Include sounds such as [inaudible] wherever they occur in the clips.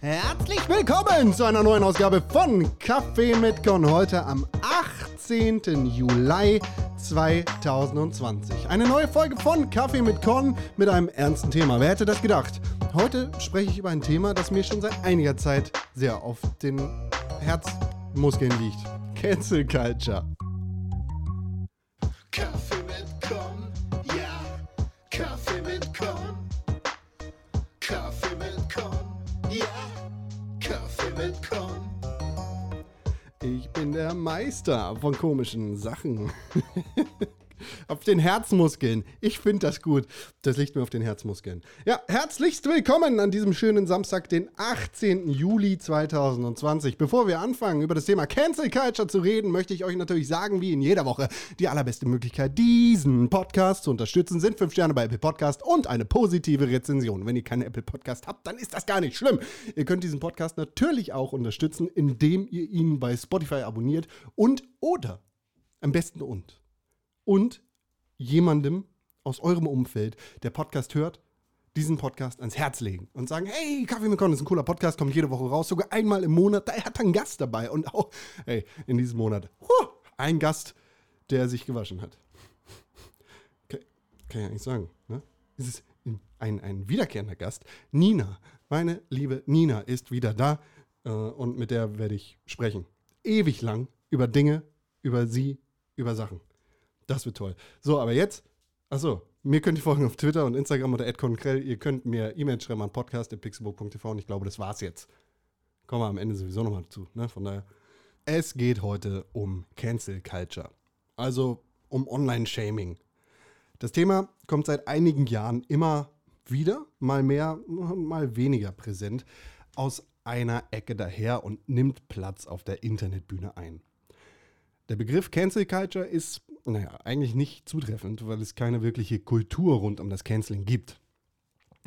Herzlich willkommen zu einer neuen Ausgabe von Kaffee mit Con. Heute am 18. Juli 2020. Eine neue Folge von Kaffee mit Con mit einem ernsten Thema. Wer hätte das gedacht? Heute spreche ich über ein Thema, das mir schon seit einiger Zeit sehr auf den Herzmuskeln liegt. Cancel Culture. Kaffee Meister von komischen Sachen. [laughs] auf den Herzmuskeln. Ich finde das gut. Das liegt mir auf den Herzmuskeln. Ja, herzlichst willkommen an diesem schönen Samstag, den 18. Juli 2020. Bevor wir anfangen, über das Thema Cancel Culture zu reden, möchte ich euch natürlich sagen, wie in jeder Woche, die allerbeste Möglichkeit, diesen Podcast zu unterstützen, sind 5 Sterne bei Apple Podcast und eine positive Rezension. Wenn ihr keine Apple Podcast habt, dann ist das gar nicht schlimm. Ihr könnt diesen Podcast natürlich auch unterstützen, indem ihr ihn bei Spotify abonniert und oder am besten und und jemandem aus eurem Umfeld, der Podcast hört, diesen Podcast ans Herz legen und sagen, hey, Kaffee mit Con ist ein cooler Podcast, kommt jede Woche raus, sogar einmal im Monat, da hat er einen Gast dabei und auch, hey, in diesem Monat, huh, ein Gast, der sich gewaschen hat. Okay, kann ich nicht sagen, ne? Es ist ein, ein wiederkehrender Gast, Nina, meine liebe Nina ist wieder da äh, und mit der werde ich sprechen. Ewig lang über Dinge, über sie, über Sachen. Das wird toll. So, aber jetzt, achso, mir könnt ihr folgen auf Twitter und Instagram unter @conkrell. Ihr könnt mir E-Mail schreiben an podcast.pixelbook.tv und ich glaube, das war's jetzt. Kommen wir am Ende sowieso nochmal dazu. Ne? Von daher, es geht heute um Cancel Culture. Also um Online-Shaming. Das Thema kommt seit einigen Jahren immer wieder, mal mehr, mal weniger präsent, aus einer Ecke daher und nimmt Platz auf der Internetbühne ein. Der Begriff Cancel Culture ist, naja, eigentlich nicht zutreffend, weil es keine wirkliche Kultur rund um das Canceling gibt.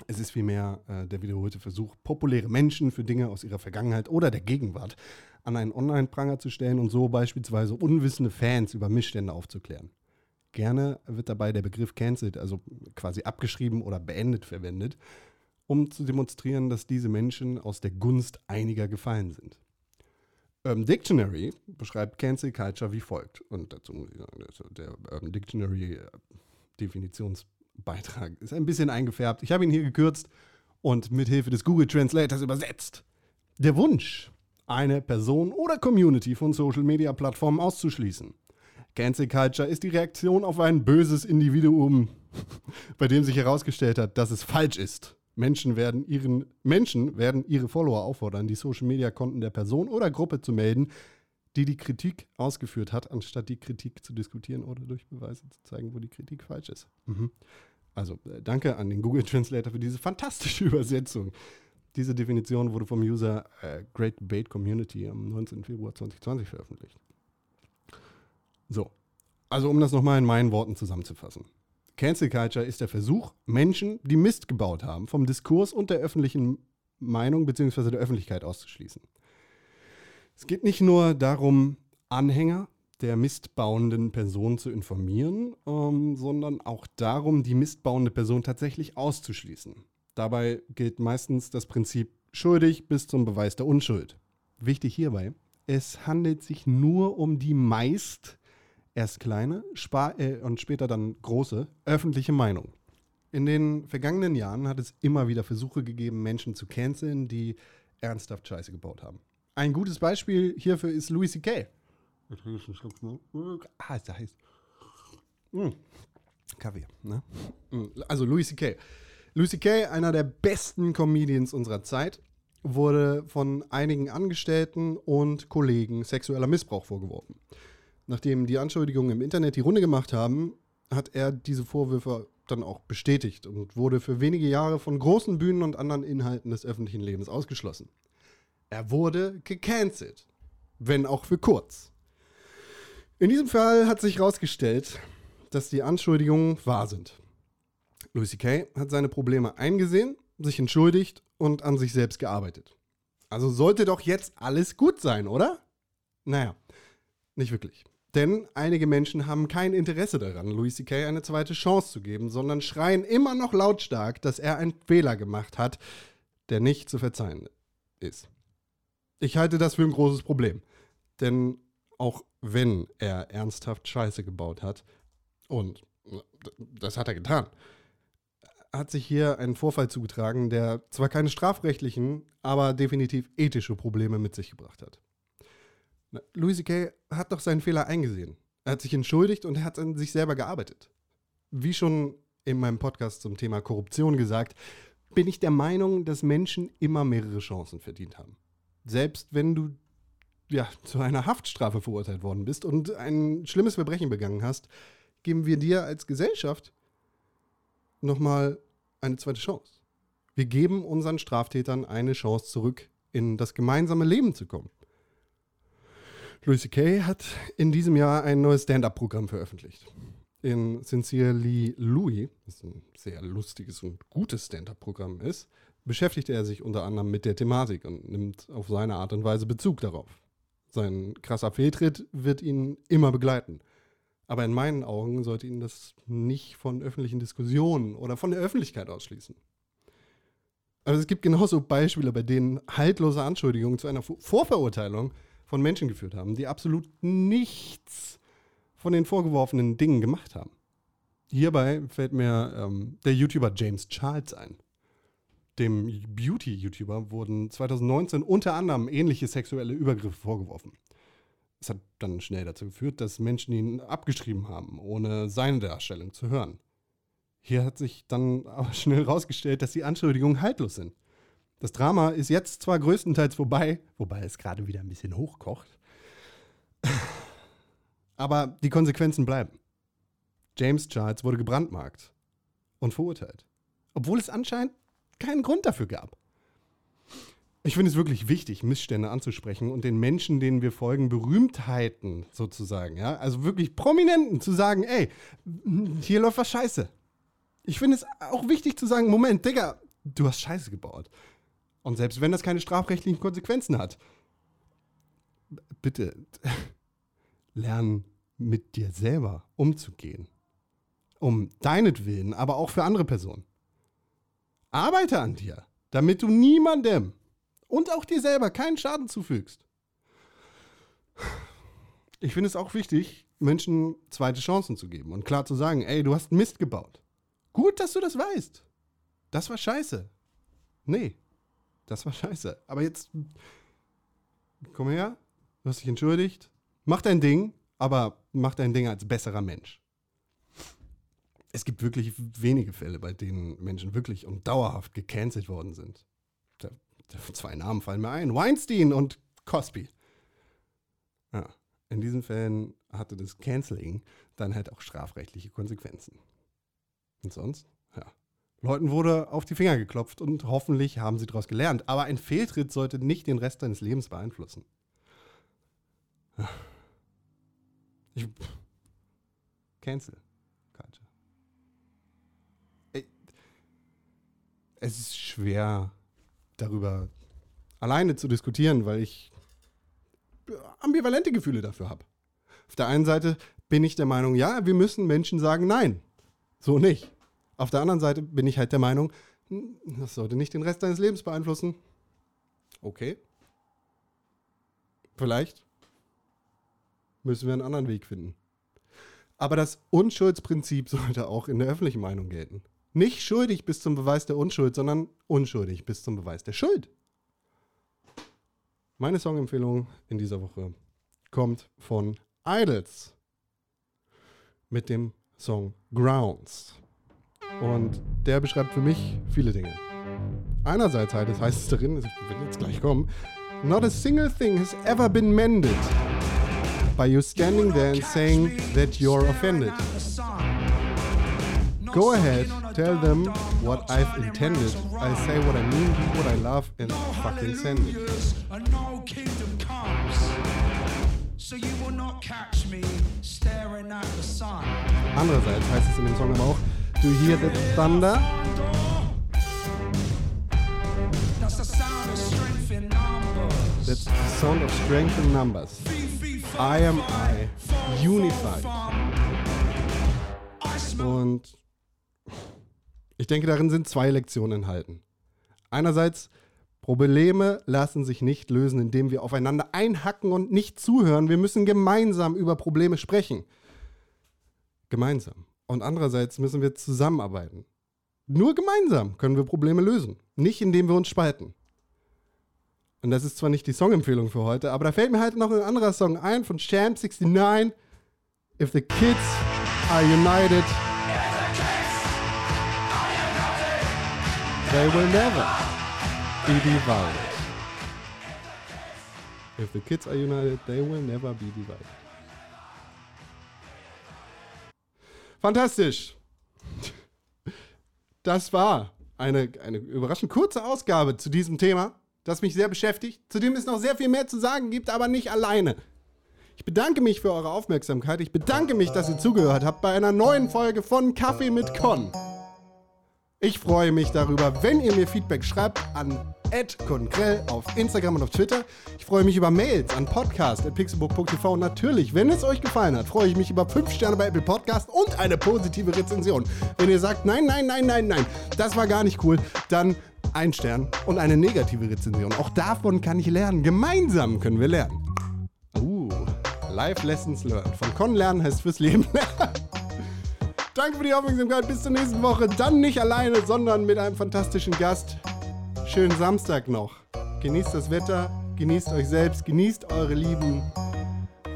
Es ist vielmehr äh, der wiederholte Versuch, populäre Menschen für Dinge aus ihrer Vergangenheit oder der Gegenwart an einen Online-Pranger zu stellen und so beispielsweise unwissende Fans über Missstände aufzuklären. Gerne wird dabei der Begriff cancelled, also quasi abgeschrieben oder beendet verwendet, um zu demonstrieren, dass diese Menschen aus der Gunst einiger gefallen sind. Urban Dictionary beschreibt Cancel Culture wie folgt. Und dazu muss ich sagen, der Urban Dictionary äh, ist ein bisschen eingefärbt. Ich habe ihn hier gekürzt und mit Hilfe des Google Translators übersetzt. Der Wunsch, eine Person oder Community von Social Media Plattformen auszuschließen. Cancel Culture ist die Reaktion auf ein böses Individuum, [laughs] bei dem sich herausgestellt hat, dass es falsch ist. Menschen werden, ihren, Menschen werden ihre Follower auffordern, die Social-Media-Konten der Person oder Gruppe zu melden, die die Kritik ausgeführt hat, anstatt die Kritik zu diskutieren oder durch Beweise zu zeigen, wo die Kritik falsch ist. Mhm. Also äh, danke an den Google Translator für diese fantastische [laughs] Übersetzung. Diese Definition wurde vom User äh, Great Debate Community am 19. Februar 2020 veröffentlicht. So, also um das nochmal in meinen Worten zusammenzufassen. Cancel Culture ist der Versuch, Menschen, die Mist gebaut haben, vom Diskurs und der öffentlichen Meinung bzw. der Öffentlichkeit auszuschließen. Es geht nicht nur darum, Anhänger der mistbauenden Person zu informieren, ähm, sondern auch darum, die mistbauende Person tatsächlich auszuschließen. Dabei gilt meistens das Prinzip schuldig bis zum Beweis der Unschuld. Wichtig hierbei, es handelt sich nur um die meist erst kleine äh, und später dann große öffentliche Meinung. In den vergangenen Jahren hat es immer wieder Versuche gegeben, Menschen zu canceln, die ernsthaft Scheiße gebaut haben. Ein gutes Beispiel hierfür ist Louis C.K. Ah, ist der heiß. Mm. Kaffee, ne? Mm. Also Louis C.K. Louis C.K., einer der besten Comedians unserer Zeit, wurde von einigen Angestellten und Kollegen sexueller Missbrauch vorgeworfen. Nachdem die Anschuldigungen im Internet die Runde gemacht haben, hat er diese Vorwürfe dann auch bestätigt und wurde für wenige Jahre von großen Bühnen und anderen Inhalten des öffentlichen Lebens ausgeschlossen. Er wurde gecancelt, wenn auch für kurz. In diesem Fall hat sich herausgestellt, dass die Anschuldigungen wahr sind. Louis C.K. hat seine Probleme eingesehen, sich entschuldigt und an sich selbst gearbeitet. Also sollte doch jetzt alles gut sein, oder? Naja, nicht wirklich. Denn einige Menschen haben kein Interesse daran, Louis C.K. eine zweite Chance zu geben, sondern schreien immer noch lautstark, dass er einen Fehler gemacht hat, der nicht zu verzeihen ist. Ich halte das für ein großes Problem. Denn auch wenn er ernsthaft Scheiße gebaut hat, und das hat er getan, hat sich hier ein Vorfall zugetragen, der zwar keine strafrechtlichen, aber definitiv ethische Probleme mit sich gebracht hat. Louis C.K. hat doch seinen Fehler eingesehen. Er hat sich entschuldigt und er hat an sich selber gearbeitet. Wie schon in meinem Podcast zum Thema Korruption gesagt, bin ich der Meinung, dass Menschen immer mehrere Chancen verdient haben. Selbst wenn du ja, zu einer Haftstrafe verurteilt worden bist und ein schlimmes Verbrechen begangen hast, geben wir dir als Gesellschaft nochmal eine zweite Chance. Wir geben unseren Straftätern eine Chance zurück, in das gemeinsame Leben zu kommen. Louis C.K. hat in diesem Jahr ein neues Stand-up-Programm veröffentlicht. In Sincerely Louis, das ein sehr lustiges und gutes Stand-up-Programm ist, beschäftigt er sich unter anderem mit der Thematik und nimmt auf seine Art und Weise Bezug darauf. Sein krasser Fehltritt wird ihn immer begleiten. Aber in meinen Augen sollte ihn das nicht von öffentlichen Diskussionen oder von der Öffentlichkeit ausschließen. Also es gibt genauso Beispiele, bei denen haltlose Anschuldigungen zu einer Vorverurteilung von Menschen geführt haben, die absolut nichts von den vorgeworfenen Dingen gemacht haben. Hierbei fällt mir ähm, der YouTuber James Charles ein. Dem Beauty-YouTuber wurden 2019 unter anderem ähnliche sexuelle Übergriffe vorgeworfen. Es hat dann schnell dazu geführt, dass Menschen ihn abgeschrieben haben, ohne seine Darstellung zu hören. Hier hat sich dann [laughs] aber schnell herausgestellt, dass die Anschuldigungen haltlos sind. Das Drama ist jetzt zwar größtenteils vorbei, wobei es gerade wieder ein bisschen hochkocht, [laughs] aber die Konsequenzen bleiben. James Charles wurde gebrandmarkt und verurteilt, obwohl es anscheinend keinen Grund dafür gab. Ich finde es wirklich wichtig, Missstände anzusprechen und den Menschen, denen wir folgen, Berühmtheiten sozusagen, ja, also wirklich Prominenten zu sagen, ey, hier läuft was scheiße. Ich finde es auch wichtig zu sagen, Moment, Digga, du hast Scheiße gebaut. Und selbst wenn das keine strafrechtlichen Konsequenzen hat, bitte [laughs] lern mit dir selber umzugehen. Um deinetwillen, aber auch für andere Personen. Arbeite an dir, damit du niemandem und auch dir selber keinen Schaden zufügst. Ich finde es auch wichtig, Menschen zweite Chancen zu geben und klar zu sagen, ey, du hast Mist gebaut. Gut, dass du das weißt. Das war scheiße. Nee, das war scheiße. Aber jetzt, komm her, du hast dich entschuldigt, mach dein Ding, aber mach dein Ding als besserer Mensch. Es gibt wirklich wenige Fälle, bei denen Menschen wirklich und dauerhaft gecancelt worden sind. Da, da, zwei Namen fallen mir ein: Weinstein und Cosby. Ja, in diesen Fällen hatte das Canceling dann halt auch strafrechtliche Konsequenzen. Und sonst? Leuten wurde auf die Finger geklopft und hoffentlich haben sie daraus gelernt. Aber ein Fehltritt sollte nicht den Rest deines Lebens beeinflussen. Ich, cancel. Es ist schwer, darüber alleine zu diskutieren, weil ich ambivalente Gefühle dafür habe. Auf der einen Seite bin ich der Meinung, ja, wir müssen Menschen sagen, nein, so nicht. Auf der anderen Seite bin ich halt der Meinung, hm, das sollte nicht den Rest deines Lebens beeinflussen. Okay. Vielleicht müssen wir einen anderen Weg finden. Aber das Unschuldsprinzip [laughs] sollte auch in der öffentlichen Meinung gelten. Nicht schuldig bis zum Beweis der Unschuld, sondern unschuldig bis zum Beweis der Schuld. Meine Songempfehlung in dieser Woche kommt von Idols mit dem Song Grounds. Und der beschreibt für mich viele Dinge. Einerseits halt, das heißt es darin, ich will jetzt gleich kommen, Not a single thing has ever been mended by you standing there and saying that you're offended. Go ahead, tell them what I've intended. I say what I mean, what I love, and fucking send it. Andererseits heißt es in dem Song aber auch, Do you hear the thunder? That's the sound of strength in numbers. I am I, Unified. Und ich denke, darin sind zwei Lektionen enthalten. Einerseits, Probleme lassen sich nicht lösen, indem wir aufeinander einhacken und nicht zuhören. Wir müssen gemeinsam über Probleme sprechen. Gemeinsam. Und andererseits müssen wir zusammenarbeiten. Nur gemeinsam können wir Probleme lösen, nicht indem wir uns spalten. Und das ist zwar nicht die Songempfehlung für heute, aber da fällt mir halt noch ein anderer Song ein von Champ 69. If the kids are united, they will never be divided. If the kids are united, they will never be divided. Fantastisch. Das war eine, eine überraschend kurze Ausgabe zu diesem Thema, das mich sehr beschäftigt, zu dem es noch sehr viel mehr zu sagen gibt, aber nicht alleine. Ich bedanke mich für eure Aufmerksamkeit. Ich bedanke mich, dass ihr zugehört habt bei einer neuen Folge von Kaffee mit Con. Ich freue mich darüber, wenn ihr mir Feedback schreibt an @conkrell auf Instagram und auf Twitter. Ich freue mich über Mails an podcast@pixelbook.tv und natürlich, wenn es euch gefallen hat, freue ich mich über 5 Sterne bei Apple Podcast und eine positive Rezension. Wenn ihr sagt, nein, nein, nein, nein, nein, das war gar nicht cool, dann ein Stern und eine negative Rezension. Auch davon kann ich lernen. Gemeinsam können wir lernen. Uh, Life Lessons Learned. Von Con lernen heißt fürs Leben lernen. [laughs] Danke für die Aufmerksamkeit. Bis zur nächsten Woche. Dann nicht alleine, sondern mit einem fantastischen Gast. Schönen Samstag noch. Genießt das Wetter, genießt euch selbst, genießt eure Lieben.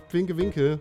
Winke, winke.